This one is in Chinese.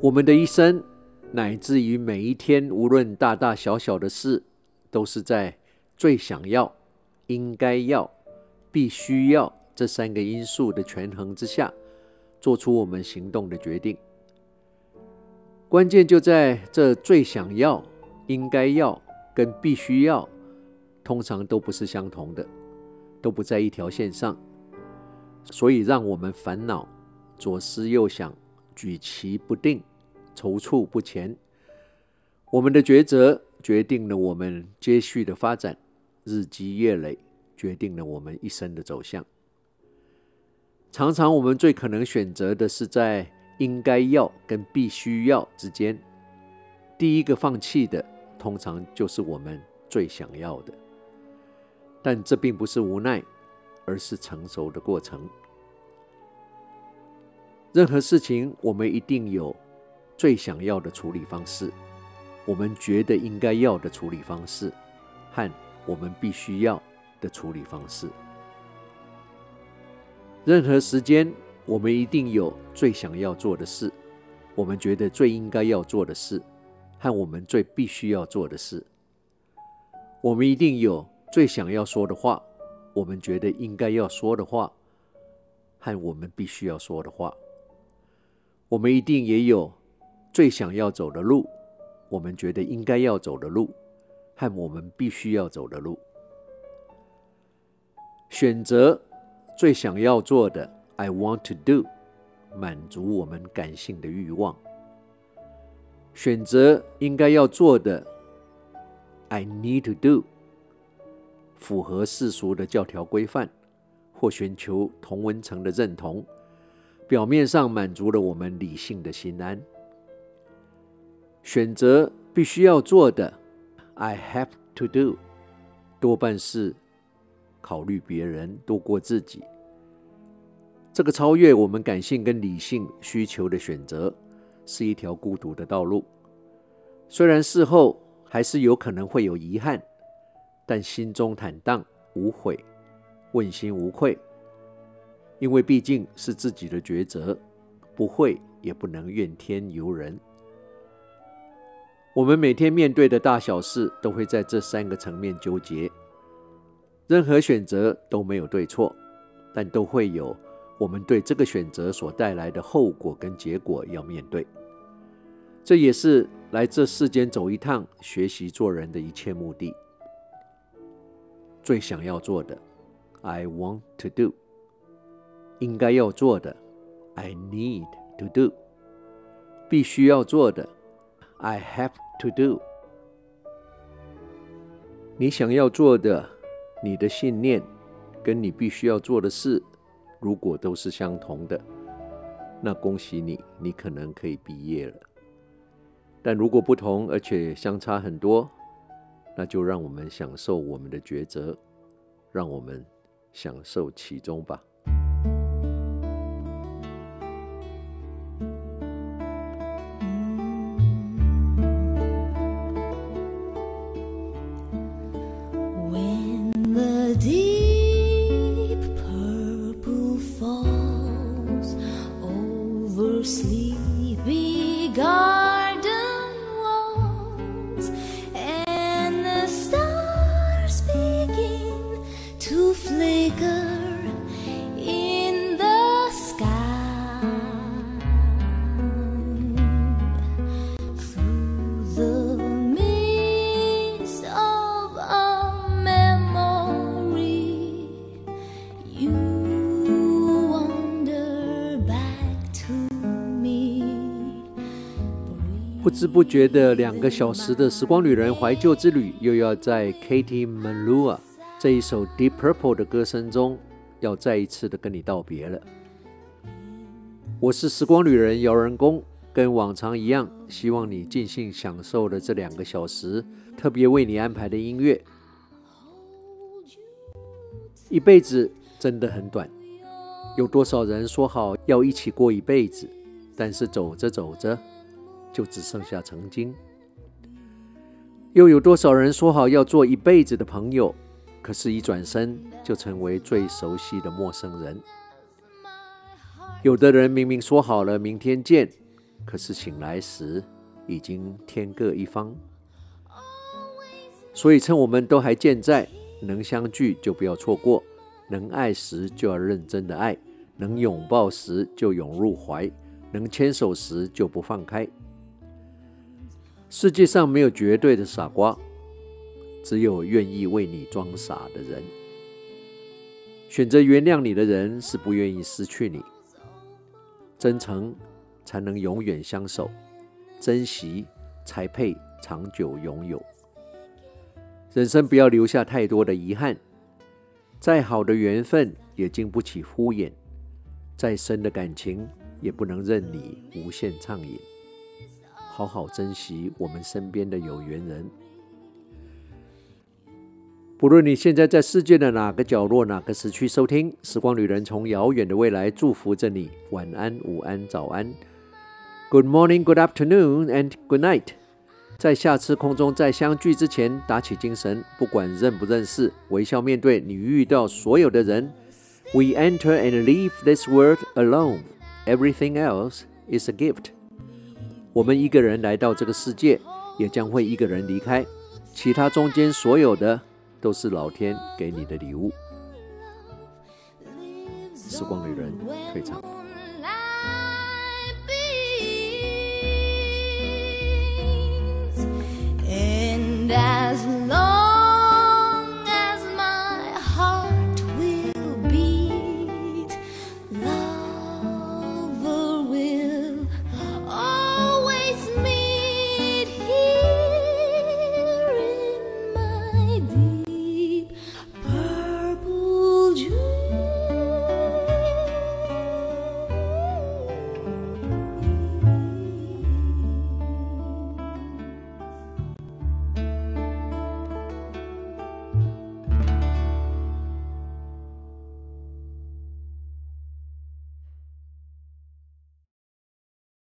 我们的一生，乃至于每一天，无论大大小小的事，都是在最想要、应该要、必须要这三个因素的权衡之下，做出我们行动的决定。关键就在这最想要、应该要跟必须要，通常都不是相同的，都不在一条线上，所以让我们烦恼、左思右想、举棋不定。踌躇不前，我们的抉择决定了我们接续的发展，日积月累决定了我们一生的走向。常常我们最可能选择的是在应该要跟必须要之间，第一个放弃的通常就是我们最想要的。但这并不是无奈，而是成熟的过程。任何事情，我们一定有。最想要的处理方式，我们觉得应该要的处理方式，和我们必须要的处理方式。任何时间，我们一定有最想要做的事，我们觉得最应该要做的事，和我们最必须要做的事。我们一定有最想要说的话，我们觉得应该要说的话，和我们必须要说的话。我们一定也有。最想要走的路，我们觉得应该要走的路，和我们必须要走的路。选择最想要做的，I want to do，满足我们感性的欲望；选择应该要做的，I need to do，符合世俗的教条规范，或寻求同文层的认同，表面上满足了我们理性的心安。选择必须要做的，I have to do，多半是考虑别人多过自己。这个超越我们感性跟理性需求的选择，是一条孤独的道路。虽然事后还是有可能会有遗憾，但心中坦荡无悔，问心无愧，因为毕竟是自己的抉择，不会也不能怨天尤人。我们每天面对的大小事，都会在这三个层面纠结。任何选择都没有对错，但都会有我们对这个选择所带来的后果跟结果要面对。这也是来这世间走一趟、学习做人的一切目的。最想要做的，I want to do；应该要做的，I need to do；必须要做的，I have To do，你想要做的，你的信念，跟你必须要做的事，如果都是相同的，那恭喜你，你可能可以毕业了。但如果不同，而且相差很多，那就让我们享受我们的抉择，让我们享受其中吧。God. 不知不觉的两个小时的时光旅人怀旧之旅，又要在 Katie Melua 这一首 Deep Purple 的歌声中，要再一次的跟你道别了。我是时光旅人姚仁恭，跟往常一样，希望你尽兴享受了这两个小时特别为你安排的音乐。一辈子真的很短，有多少人说好要一起过一辈子，但是走着走着。就只剩下曾经，又有多少人说好要做一辈子的朋友，可是，一转身就成为最熟悉的陌生人？有的人明明说好了明天见，可是醒来时已经天各一方。所以，趁我们都还健在，能相聚就不要错过，能爱时就要认真的爱，能拥抱时就拥入怀，能牵手时就不放开。世界上没有绝对的傻瓜，只有愿意为你装傻的人。选择原谅你的人是不愿意失去你。真诚才能永远相守，珍惜才配长久拥有。人生不要留下太多的遗憾，再好的缘分也经不起敷衍，再深的感情也不能任你无限畅饮。好好珍惜我们身边的有缘人。不论你现在在世界的哪个角落、哪个时区收听《时光旅人》，从遥远的未来祝福着你。晚安、午安、早安，Good morning, Good afternoon, and Good night。在下次空中再相聚之前，打起精神，不管认不认识，微笑面对你遇到所有的人。We enter and leave this world alone. Everything else is a gift。我们一个人来到这个世界，也将会一个人离开，其他中间所有的。都是老天给你的礼物。时光旅人退场。